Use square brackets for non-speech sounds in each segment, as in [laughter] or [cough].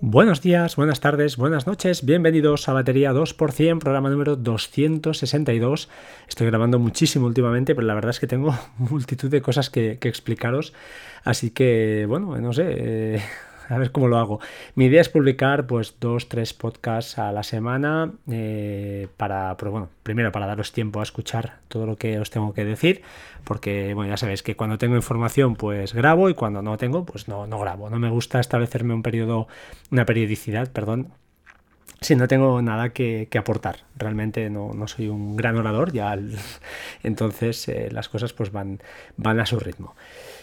Buenos días, buenas tardes, buenas noches, bienvenidos a Batería 2%, programa número 262. Estoy grabando muchísimo últimamente, pero la verdad es que tengo [laughs] multitud de cosas que, explicaros, así que bueno, no sé, eh, [laughs] a ver cómo lo hago. Mi idea es publicar pues dos, tres podcasts a la semana eh, para, pues, bueno, primero para daros tiempo a escuchar todo lo que os tengo que decir, porque bueno, ya sabéis que cuando tengo información pues grabo y cuando no tengo pues no, no grabo. No me gusta establecerme un periodo, una periodicidad, perdón, si no tengo nada que, aportar. Realmente no, soy un gran orador, ya [laughs] entonces eh, las cosas pues van, van a su ritmo.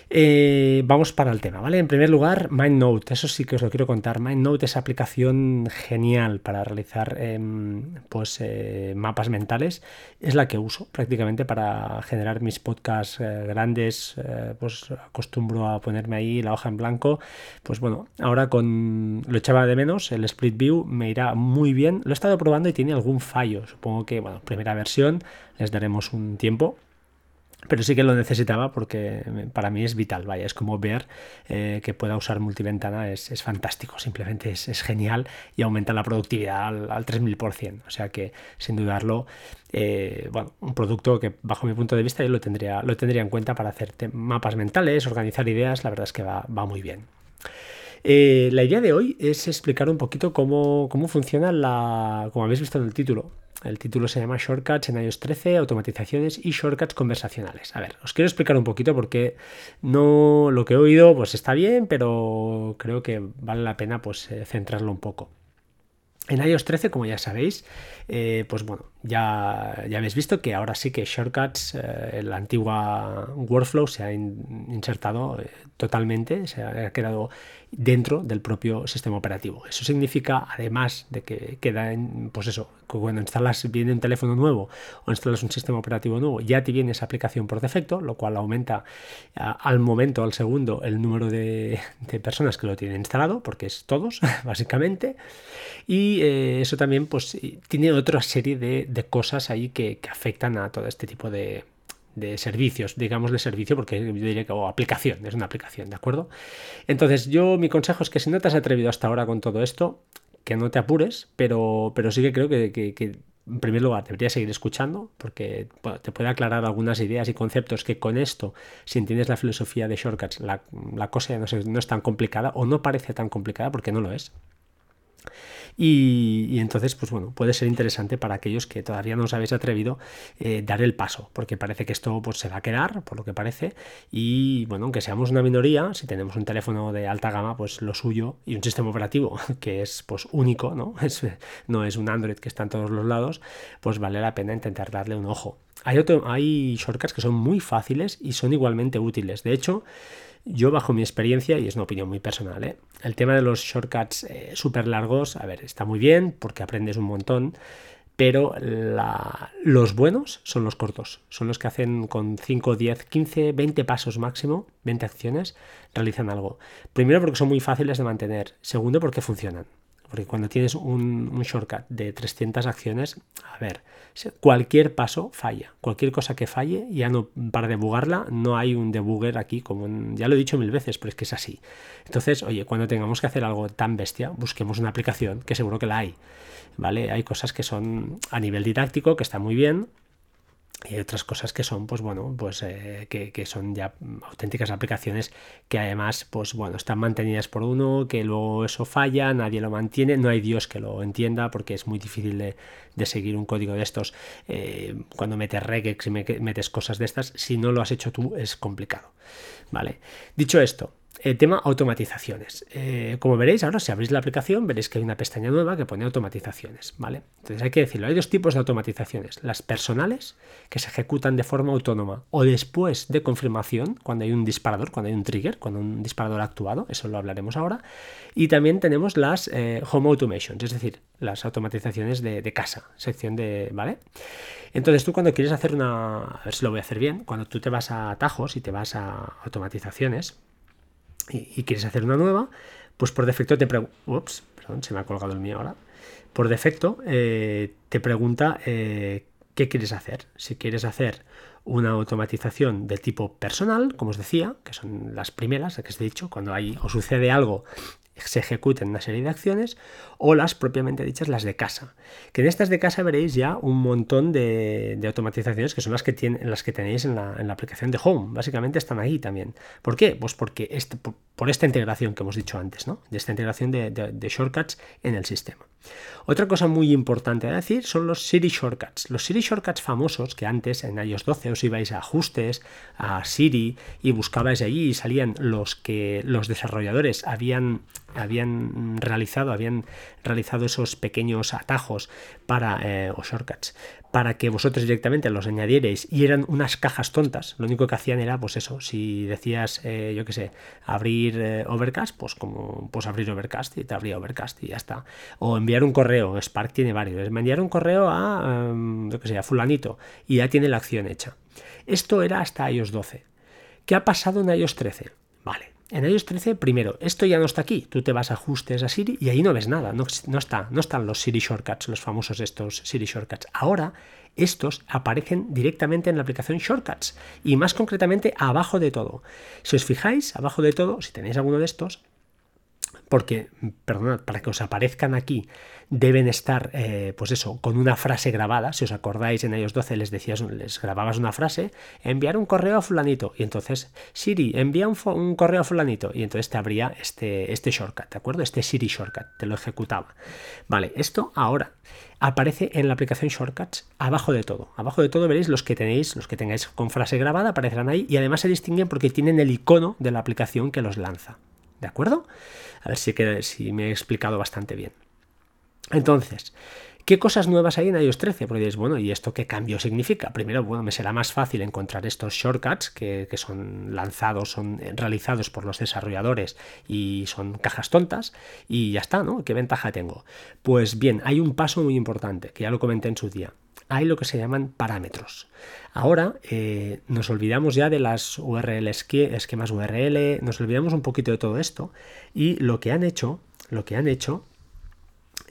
Eh, vamos para el tema, ¿vale? En primer lugar, MindNote, eso sí que os lo quiero contar. MindNote es aplicación genial para realizar em, pues, eh, mapas mentales. Es la que uso prácticamente para generar mis podcasts eh, grandes. pues acostumbro a ponerme ahí la hoja en blanco. Pues bueno, ahora con lo echaba de menos, el Split View me irá muy bien. Lo he estado probando y tiene algún fallo. Supongo que, bueno, primera versión, les daremos un tiempo pero sí que lo necesitaba porque para mí es vital, vaya, es como ver eh, que pueda usar multiventana, es, es fantástico, simplemente es, es, genial y aumenta la productividad al, al 3000%, o sea que sin dudarlo, eh, bueno, un producto que bajo mi punto de vista yo lo tendría, lo tendría en cuenta para hacer mapas mentales, organizar ideas, la verdad es que va, va muy bien. Eh, la idea de hoy es explicar un poquito cómo, cómo funciona la, como habéis visto en el título, el título se llama Shortcuts en iOS 13, automatizaciones y shortcuts conversacionales. A ver, os quiero explicar un poquito porque no lo que he oído pues está bien, pero creo que vale la pena pues eh, centrarlo un poco. En iOS 13, como ya sabéis, eh, pues bueno, ya, ya habéis visto que ahora sí que Shortcuts, eh, la antigua workflow, se ha insertado totalmente, se ha quedado dentro del propio sistema operativo. Eso significa, además de que queda en, pues eso, cuando instalas viene un teléfono nuevo o instalas un sistema operativo nuevo, ya te viene esa aplicación por defecto, lo cual aumenta al momento, al segundo, el número de, personas que lo tienen instalado, porque es todos, [laughs] básicamente. Y eh, eso también pues, tiene otra serie de, cosas ahí que afectan a todo este tipo de, de servicios, digamos de servicio, porque yo diría que o aplicación, es una aplicación, ¿de acuerdo? Entonces, yo mi consejo es que si no te has atrevido hasta ahora con todo esto, que no te apures, pero, pero sí que creo que, en primer lugar deberías seguir escuchando, porque te puede aclarar algunas ideas y conceptos que con esto, si entiendes la filosofía de shortcuts, la, cosa no no es tan complicada o no parece tan complicada porque no lo es. Y, entonces, pues bueno, puede ser interesante para aquellos que todavía no os habéis atrevido eh, dar el paso, porque parece que esto pues, se va a quedar, por lo que parece, y bueno, aunque seamos una minoría, si tenemos un teléfono de alta gama, pues lo suyo, y un sistema operativo [laughs] que es pues único, ¿no? [laughs] Es, no es un Android que está en todos los lados, pues vale la pena intentar darle un ojo. Hay, hay shortcuts que son muy fáciles y son igualmente útiles. De hecho, yo, bajo mi experiencia, y es una opinión muy personal, ¿eh? el tema de los shortcuts eh, súper largos, a ver, está muy bien porque aprendes un montón, pero los buenos son los cortos, son los que hacen con 5, 10, 15, 20 pasos máximo, 20 acciones, realizan algo. Primero porque son muy fáciles de mantener, segundo porque funcionan. Porque cuando tienes un, shortcut de 300 acciones, a ver, cualquier paso falla. Cualquier cosa que falle, ya no, para debugarla, no hay un debugger aquí, como ya lo he dicho mil veces, pero es que es así. Entonces, oye, cuando tengamos que hacer algo tan bestia, busquemos una aplicación, que seguro que la hay. ¿Vale? Hay cosas que son a nivel didáctico, que está muy bien, y otras cosas que son, pues bueno, pues eh, que, son ya auténticas aplicaciones que además, pues bueno, están mantenidas por uno, que luego eso falla, nadie lo mantiene, no hay Dios que lo entienda porque es muy difícil de, seguir un código de estos eh, cuando metes regex y metes cosas de estas, si no lo has hecho tú es complicado, ¿vale? Dicho esto, el tema automatizaciones. Eh, como veréis, ahora si abrís la aplicación, veréis que hay una pestaña nueva que pone automatizaciones, ¿vale? Entonces hay que decirlo, hay dos tipos de automatizaciones. Las personales, que se ejecutan de forma autónoma o después de confirmación, cuando hay un disparador, cuando hay un trigger, cuando un disparador ha actuado, eso lo hablaremos ahora. Y también tenemos las eh, home automations, es decir, las automatizaciones de, de casa, sección de, ¿vale? Entonces tú cuando quieres hacer una, a ver si lo voy a hacer bien, cuando tú te vas a atajos y te vas a automatizaciones, y, quieres hacer una nueva, pues por defecto te pregunta, perdón, se me ha colgado el mío ahora, por defecto eh, te pregunta eh, qué quieres hacer. Si quieres hacer una automatización de tipo personal, como os decía, que son las primeras que os he dicho, cuando hay o sucede algo se ejecuten una serie de acciones, o las propiamente dichas, las de casa. Que en estas de casa veréis ya un montón de, automatizaciones que son las que, tienen, las que tenéis en la, aplicación de Home. Básicamente están ahí también. ¿Por qué? Pues porque este, por, esta integración que hemos dicho antes, ¿no? de esta integración de shortcuts en el sistema. Otra cosa muy importante a decir son los Siri Shortcuts. Los Siri Shortcuts famosos que antes en iOS 12 os ibais a ajustes, a Siri y buscabais allí y salían los que los desarrolladores habían habían realizado, habían realizado esos pequeños atajos para, eh, o shortcuts para que vosotros directamente los añadierais y eran unas cajas tontas. Lo único que hacían era, pues eso, si decías, eh, yo qué sé, abrir eh, Overcast, pues como, pues abrir Overcast y te abría Overcast y ya está. O enviar un correo, Spark tiene varios, enviar un correo a, em, yo qué sé, a fulanito y ya tiene la acción hecha. Esto era hasta iOS 12. ¿Qué ha pasado en iOS 13? Vale, en iOS 13, primero, esto ya no está aquí. Tú te vas a ajustes a Siri y ahí no ves nada. No, no, está, no están los Siri Shortcuts, los famosos estos Siri Shortcuts. Ahora, estos aparecen directamente en la aplicación Shortcuts y más concretamente abajo de todo. Si os fijáis, abajo de todo, si tenéis alguno de estos, porque, perdonad, para que os aparezcan aquí deben estar, eh, pues eso, con una frase grabada. Si os acordáis, en iOS 12 les decías, les grababas una frase, enviar un correo a fulanito, y entonces, Siri, envía un, correo a fulanito, y entonces te abría este, este shortcut, ¿de acuerdo? Este Siri shortcut, te lo ejecutaba. Vale, esto ahora aparece en la aplicación Shortcuts abajo de todo. Abajo de todo veréis los que tenéis, los que tengáis con frase grabada aparecerán ahí y además se distinguen porque tienen el icono de la aplicación que los lanza. ¿De acuerdo? A ver si, si me he explicado bastante bien. Entonces, ¿Qué cosas nuevas hay en iOS 13? Porque diréis, bueno, ¿y esto qué cambio significa? Primero, bueno, me será más fácil encontrar estos shortcuts que, son lanzados, son realizados por los desarrolladores y son cajas tontas y ya está, ¿no? ¿Qué ventaja tengo? Pues bien, hay un paso muy importante, que ya lo comenté en su día. Hay lo que se llaman parámetros. Ahora eh, nos olvidamos ya de las URLs, esquemas URL, nos olvidamos un poquito de todo esto y lo que han hecho, lo que han hecho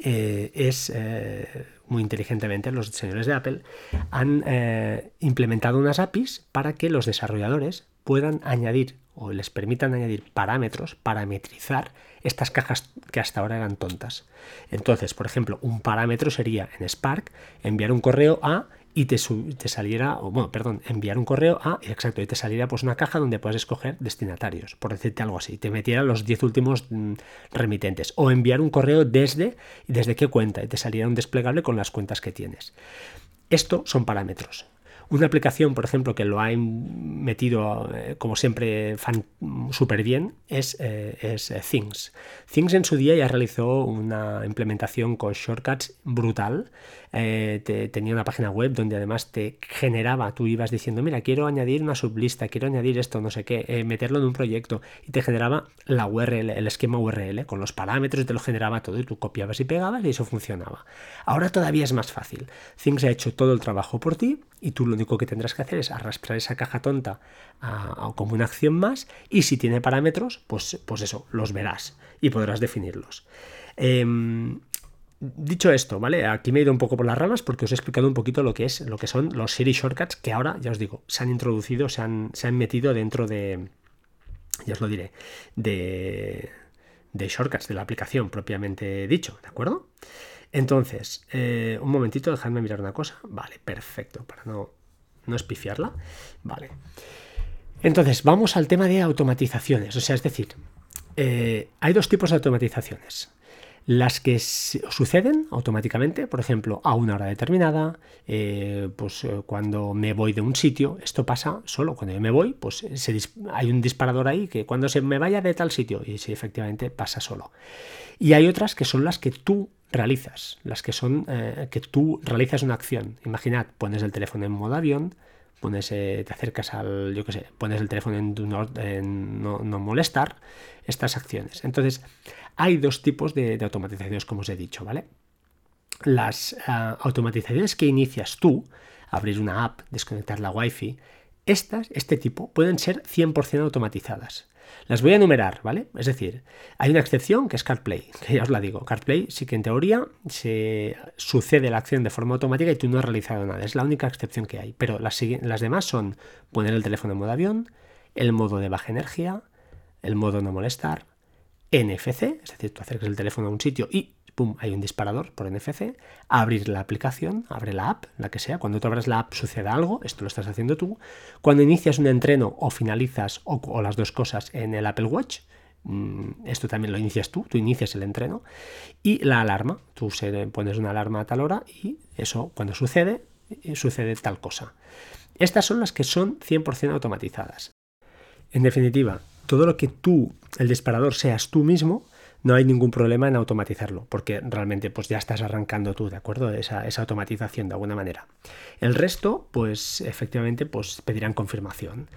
eh, es eh, muy inteligentemente los señores de Apple han eh, implementado unas APIs para que los desarrolladores puedan añadir o les permitan añadir parámetros, parametrizar estas cajas que hasta ahora eran tontas. Entonces, por ejemplo, un parámetro sería en Spark enviar un correo a y te, saliera, o bueno, perdón, enviar un correo a, exacto, y te saliera pues una caja donde puedes escoger destinatarios, por decirte algo así, te metiera los 10 últimos mm, remitentes, o enviar un correo desde, desde qué cuenta, y te saliera un desplegable con las cuentas que tienes. Esto son parámetros. Una aplicación, por ejemplo, que lo ha metido, eh, como siempre, súper bien es, eh, eh, Things. Things en su día ya realizó una implementación con shortcuts brutal tenía una página web donde además te generaba, tú ibas diciendo, mira, quiero añadir una sublista, quiero añadir esto, no sé qué, meterlo en un proyecto y te generaba la URL, el esquema URL con los parámetros, te lo generaba todo y tú copiabas y pegabas y eso funcionaba. Ahora todavía es más fácil. Things ha hecho todo el trabajo por ti y tú lo único que tendrás que hacer es arrastrar esa caja tonta a, como una acción más y si tiene parámetros, pues, pues eso, los verás y podrás definirlos. Em, Dicho esto, ¿vale? Aquí me he ido un poco por las ramas porque os he explicado un poquito lo que es lo que son los Siri Shortcuts que ahora, ya os digo, se han introducido, se han, se han metido dentro de. Ya os lo diré. De. De shortcuts de la aplicación propiamente dicho, ¿de acuerdo? Entonces, eh, un momentito, dejadme mirar una cosa. Vale, perfecto, para no, no espifiarla. Vale. Entonces, vamos al tema de automatizaciones. O sea, es decir, eh, hay dos tipos de automatizaciones las que suceden automáticamente, por ejemplo, a una hora determinada, eh, pues eh, cuando me voy de un sitio, esto pasa solo cuando yo me voy, pues hay un disparador ahí que cuando se me vaya de tal sitio, y sí, efectivamente pasa solo. Y hay otras que son las que tú realizas, las que son eh, que tú realizas una acción. Imaginad, pones el teléfono en modo avión, pones, te acercas al, yo qué sé, pones el teléfono en, no, no molestar, estas acciones. Entonces, hay dos tipos de, automatizaciones, como os he dicho, ¿vale? Las ah, automatizaciones que inicias tú, abrir una app, desconectar la Wi-Fi, estas, este tipo, pueden ser 100% automatizadas. Las voy a enumerar, ¿vale? Es decir, hay una excepción que es CarPlay, [laughs] que ya os la digo. CarPlay sí que en teoría se sucede la acción de forma automática y tú no has realizado nada. Es la única excepción que hay. Pero las, las demás son poner el teléfono en modo avión, el modo de baja energía, el modo no molestar, NFC, es decir, tú acercas el teléfono a un sitio y hay un disparador por NFC, abrir la aplicación, abre la app, la que sea, cuando tú abras la app sucede algo, esto lo estás haciendo tú, cuando inicias un entreno o finalizas o, las dos cosas en el Apple Watch, mm, esto también lo inicias tú, tú inicias el entreno, y la alarma, tú pones una alarma a tal hora y eso cuando sucede, eh, sucede tal cosa. Estas son las que son 100% automatizadas. En definitiva, todo lo que tú, el disparador, seas tú mismo, no hay ningún problema en automatizarlo, porque realmente pues ya estás arrancando tú, ¿de acuerdo? Esa, automatización de alguna manera. El resto, pues efectivamente, pues pedirán confirmación.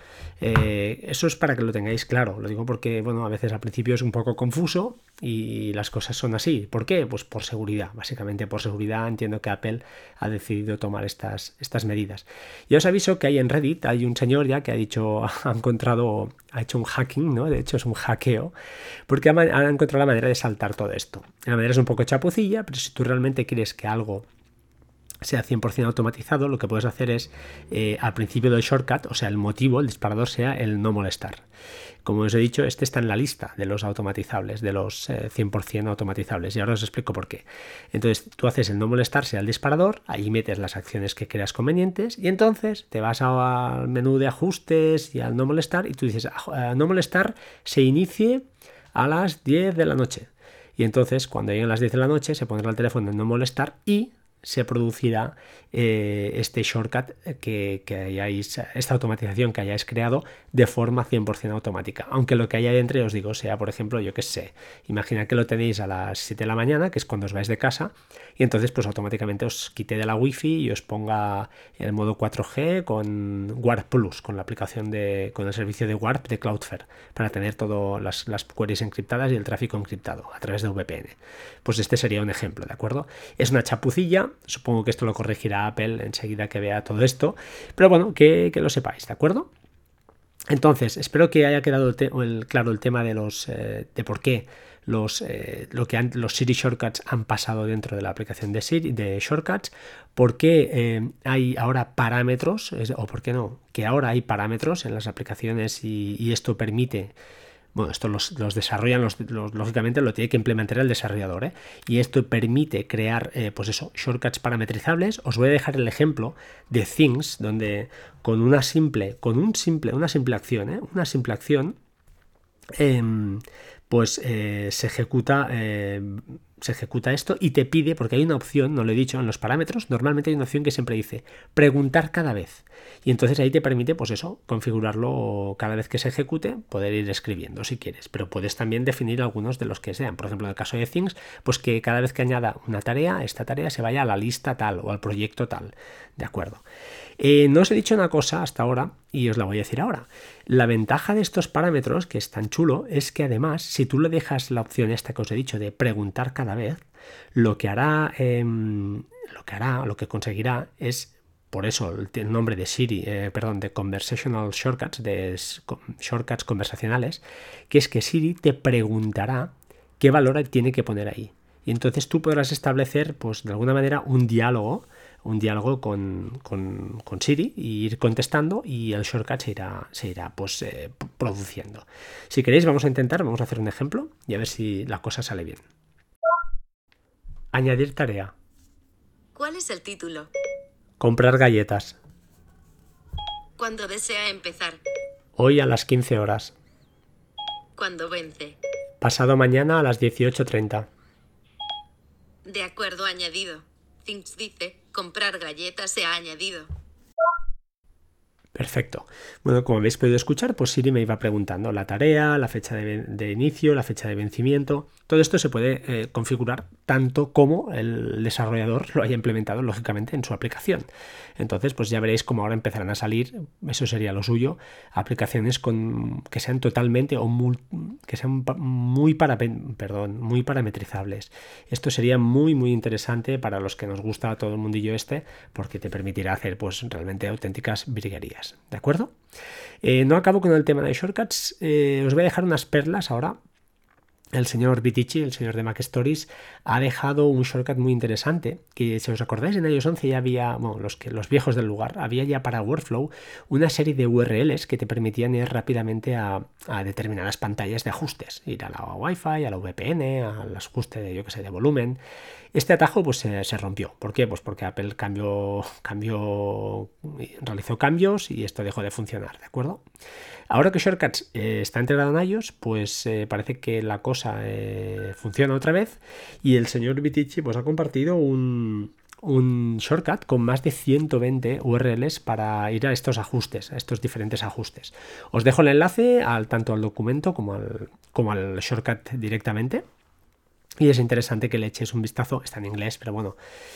Eh, eso es para que lo tengáis claro, lo digo porque, bueno, a veces al principio es un poco confuso y las cosas son así. ¿Por qué? Pues por seguridad, básicamente por seguridad entiendo que Apple ha decidido tomar estas, estas medidas. Y os aviso que hay en Reddit, hay un señor ya que ha dicho, ha encontrado, ha hecho un hacking, ¿no? De hecho es un hackeo, porque ha encontrado la manera de saltar todo esto. La manera es un poco chapucilla, pero si tú realmente quieres que algo sea 100% automatizado, lo que puedes hacer es eh, al principio del shortcut, o sea, el motivo, el disparador sea el no molestar. Como os he dicho, este está en la lista de los automatizables, de los 100% eh, automatizables, y ahora os explico por qué. Entonces, tú haces el no molestar sea el disparador, ahí metes las acciones que creas convenientes, y entonces te vas al menú de ajustes y al no molestar, y tú dices, ah, no molestar se inicie a las 10 de la noche. Y entonces, cuando lleguen las 10 de la noche, se pondrá el teléfono en no molestar y se producirá eh, este shortcut que, hayáis, esta automatización que hayáis creado de forma 100% automática. Aunque lo que haya dentro, os digo, sea, por ejemplo, yo que sé, imagina que lo tenéis a las 7 de la mañana, que es cuando os vais de casa, y entonces pues automáticamente os quite de la wifi y os ponga el modo 4G con Warp Plus, con la aplicación de, con el servicio de Warp de Cloudflare, para tener todas las, las queries encriptadas y el tráfico encriptado a través de VPN. Pues este sería un ejemplo, ¿de acuerdo? Es una chapucilla, supongo que esto lo corregirá Apple enseguida que vea todo esto, pero bueno, que, lo sepáis, ¿de acuerdo? Entonces, espero que haya quedado claro el tema de los eh, de por qué los, eh, lo que los Siri Shortcuts han pasado dentro de la aplicación de Siri de Shortcuts, por qué eh, hay ahora parámetros, o por qué no, que ahora hay parámetros en las aplicaciones y esto permite bueno, esto los, desarrollan, los, lógicamente lo tiene que implementar el desarrollador, ¿eh? y esto permite crear, eh, pues eso, shortcuts parametrizables. Os voy a dejar el ejemplo de Things, donde con una simple, con un simple, una simple acción, ¿eh? una simple acción, em, pues eh, se ejecuta se ejecuta esto y te pide, porque hay una opción, no lo he dicho, en los parámetros, normalmente hay una opción que siempre dice preguntar cada vez. Y entonces ahí te permite, pues eso, configurarlo cada vez que se ejecute, poder ir escribiendo si quieres. Pero puedes también definir algunos de los que sean. Por ejemplo, en el caso de Things, pues que cada vez que añada una tarea, esta tarea se vaya a la lista tal o al proyecto tal. ¿De acuerdo? Eh, no os he dicho una cosa hasta ahora y os la voy a decir ahora. La ventaja de estos parámetros, que es tan chulo, es que además, si tú le dejas la opción esta que os he dicho de preguntar cada vez, lo que hará, em, lo que hará, lo que conseguirá es por eso el nombre de Siri, eh, perdón, de Conversational Shortcuts, de shortcuts conversacionales, que es que Siri te preguntará qué valor tiene que poner ahí. Y entonces tú podrás establecer, pues de alguna manera, un diálogo un diálogo con, Siri y ir contestando y el shortcut se irá, se irá pues, eh, produciendo. Si queréis vamos a intentar, vamos a hacer un ejemplo y a ver si la cosa sale bien. Añadir tarea. ¿Cuál es el título? Comprar galletas. ¿Cuándo desea empezar? Hoy a las 15 horas. ¿Cuándo vence? Pasado mañana a las 18.30. De acuerdo, añadido. Things dice, comprar galletas se ha añadido. Perfecto. Bueno, como habéis podido escuchar, pues Siri me iba preguntando la tarea, la fecha de, inicio, la fecha de vencimiento. Todo esto se puede eh, configurar tanto como el desarrollador lo haya implementado, lógicamente, en su aplicación. Entonces, pues ya veréis cómo ahora empezarán a salir, eso sería lo suyo, aplicaciones con, que sean totalmente o que sean muy, perdón, muy parametrizables. Esto sería muy, muy interesante para los que nos gusta todo el mundillo este, porque te permitirá hacer pues realmente auténticas virguerías. ¿de acuerdo? Eh, no acabo con el tema de shortcuts, eh, os voy a dejar unas perlas ahora el señor Vitici, el señor de Mac Stories, ha dejado un shortcut muy interesante, que si os acordáis en iOS 11 ya había, bueno, los, que, los viejos del lugar, había ya para Workflow una serie de URLs que te permitían ir rápidamente a, determinadas pantallas de ajustes, ir a la Wi-Fi, a la VPN, al ajuste de, yo que sé, de volumen. Este atajo pues se, rompió. ¿Por qué? Pues porque Apple cambió, cambió, realizó cambios y esto dejó de funcionar, ¿de acuerdo? Ahora que Shortcuts eh, está integrado en iOS, pues eh, parece que la cosa eh, funciona otra vez y el señor Vitici pues, ha compartido un, shortcut con más de 120 URLs para ir a estos ajustes, a estos diferentes ajustes. Os dejo el enlace al, tanto al documento como al, como al shortcut directamente. Y es interesante que le eches un vistazo, está en inglés, pero bueno,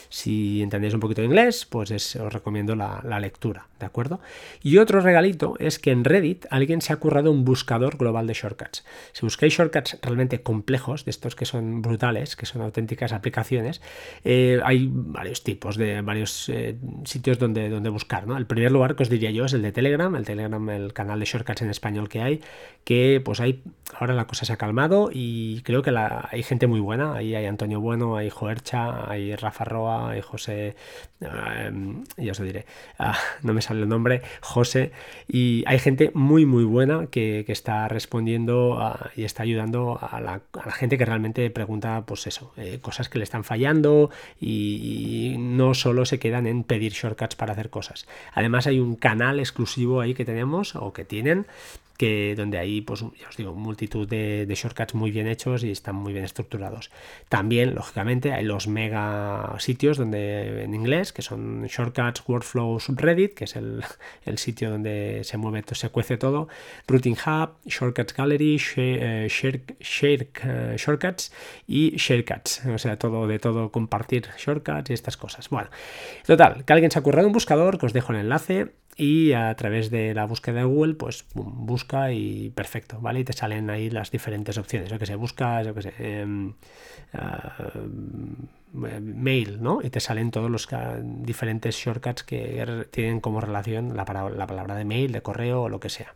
si entendéis un poquito de inglés, pues os recomiendo la, lectura, ¿de acuerdo? Y otro regalito es que en Reddit alguien se ha currado un buscador global de shortcuts. Si buscáis shortcuts realmente complejos, de estos que son brutales, que son auténticas aplicaciones, eh, hay varios tipos de varios eh, sitios donde, donde buscar, ¿no? El primer lugar que os diría yo es el de Telegram, el Telegram, el canal de shortcuts en español que hay, que pues hay, ahora la cosa se ha calmado y creo que hay gente muy buena Ahí hay Antonio Bueno, hay Joercha, hay Rafa Roa, hay José, em, ya os lo diré, ah, no me sale el nombre, José, y hay gente muy, muy buena que, está respondiendo ah, y está ayudando a la, gente que realmente pregunta, pues eso, eh, cosas que le están fallando y, no solo se quedan en pedir shortcuts para hacer cosas. Además hay un canal exclusivo ahí que tenemos o que tienen donde hay, pues, ya os digo, multitud de, shortcuts muy bien hechos y están muy bien estructurados. También, lógicamente, hay los mega sitios donde en inglés, que son Shortcuts Workflow Subreddit, que es [laughs] el, sitio donde se mueve, se cuece todo, Routing Hub, Shortcuts Gallery, share, share, eh, Shortcuts y Sharecuts, o sea, todo de todo, compartir shortcuts y estas cosas. Bueno, total, que alguien se ha currado un buscador, que os dejo el enlace y a través de la búsqueda de Google, pues busca y perfecto, ¿vale? Y te salen ahí las diferentes opciones, yo que sé, buscas, yo que sé, em, ah, mail, ¿no? Y te salen todos los diferentes shortcuts que tienen como relación la, la palabra de mail, de correo o lo que sea.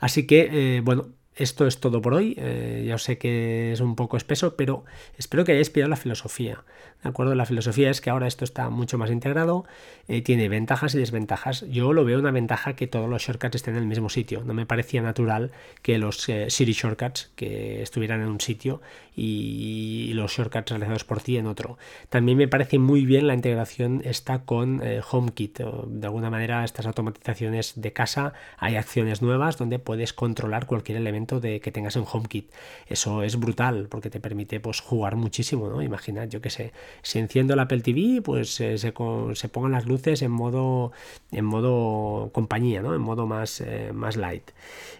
Así que, eh, bueno, esto es todo por hoy. Eh, ya sé que es un poco espeso, pero espero que hayáis pillado la filosofía. ¿De acuerdo? La filosofía es que ahora esto está mucho más integrado, eh, tiene ventajas y desventajas. Yo lo veo una ventaja que todos los shortcuts estén en el mismo sitio. No me parecía natural que los eh, Siri shortcuts que estuvieran en un sitio y los shortcuts realizados por ti en otro. También me parece muy bien la integración está con HomeKit. De alguna manera, estas automatizaciones de casa hay acciones nuevas donde puedes controlar cualquier elemento de que tengas un HomeKit. Eso es brutal porque te permite pues, jugar muchísimo, ¿no? Imagina, yo que sé, si enciendo la Apple TV, pues se, se, pongan las luces en modo, en modo compañía, ¿no? En modo más, eh, más light.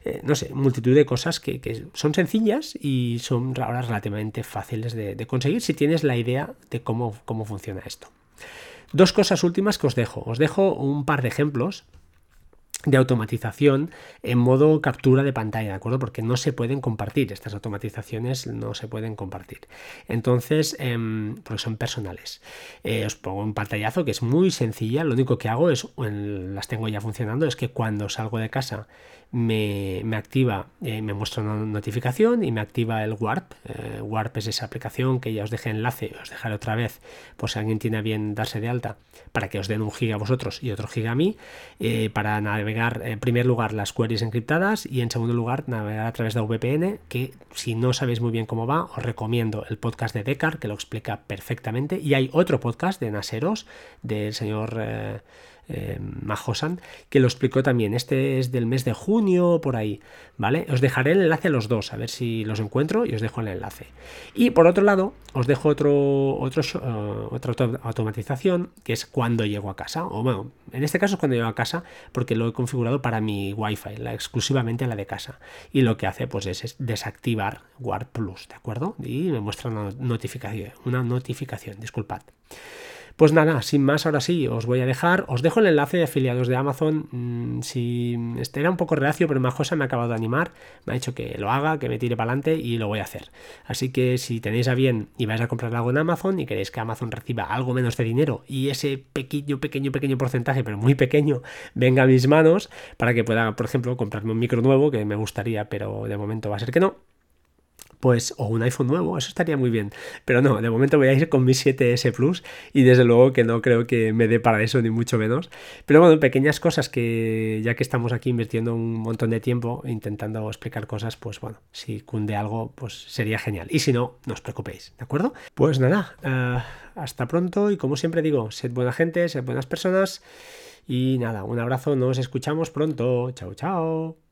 Eh, no sé, multitud de cosas que, son sencillas y son ahora relativamente fáciles de, de conseguir si tienes la idea de cómo, cómo funciona esto. Dos cosas últimas que os dejo. Os dejo un par de ejemplos de automatización en modo captura de pantalla, ¿de acuerdo? Porque no se pueden compartir, estas automatizaciones no se pueden compartir. Entonces, em, porque son personales. Eh, os pongo un pantallazo que es muy sencilla, lo único que hago es, las tengo ya funcionando, es que cuando salgo de casa me, activa, eh, me muestra una notificación y me activa el Warp. Eh, Warp es esa aplicación que ya os dejé enlace, os dejaré otra vez por si alguien tiene bien darse de alta para que os den un giga a vosotros y otro giga a mí, para en primer lugar las queries encriptadas y en segundo lugar navegar a través de VPN, que si no sabéis muy bien cómo va, os recomiendo el podcast de Decar, que lo explica perfectamente, y hay otro podcast de Naseros, del señor eh, Majosan, que lo explicó también. Este es del mes de junio, por ahí, ¿vale? Os dejaré el enlace a los dos, a ver si los encuentro y os dejo el enlace. Y por otro lado, os dejo otro, otro, eh, otra automatización, que es cuando llego a casa, o bueno, en este caso es cuando llego a casa, porque lo he configurado para mi Wi-Fi, la, exclusivamente la de casa. Y lo que hace, pues, es, desactivar Warp Plus, ¿de acuerdo? Y me muestra una notificación, una notificación, disculpad. Pues nada, sin más, ahora sí, os voy a dejar. Os dejo el enlace de afiliados de Amazon. Mm, si este era un poco reacio, pero Majosa me ha acabado de animar. Me ha dicho que lo haga, que me tire para adelante y lo voy a hacer. Así que si tenéis a bien y vais a comprar algo en Amazon y queréis que Amazon reciba algo menos de dinero y ese pequeño, pequeño, pequeño porcentaje, pero muy pequeño, venga a mis manos para que pueda, por ejemplo, comprarme un micro nuevo que me gustaría, pero de momento va a ser que no pues, o un iPhone nuevo, eso estaría muy bien. Pero no, de momento voy a ir con mi 7S Plus y desde luego que no creo que me dé para eso, ni mucho menos. Pero bueno, pequeñas cosas que ya que estamos aquí invirtiendo un montón de tiempo intentando explicar cosas, pues bueno, si cunde algo, pues sería genial. Y si no, no os preocupéis, ¿de acuerdo? Pues nada, eh, hasta pronto y como siempre digo, sed buena gente, sed buenas personas. Y nada, un abrazo, nos escuchamos pronto. Chao, chao.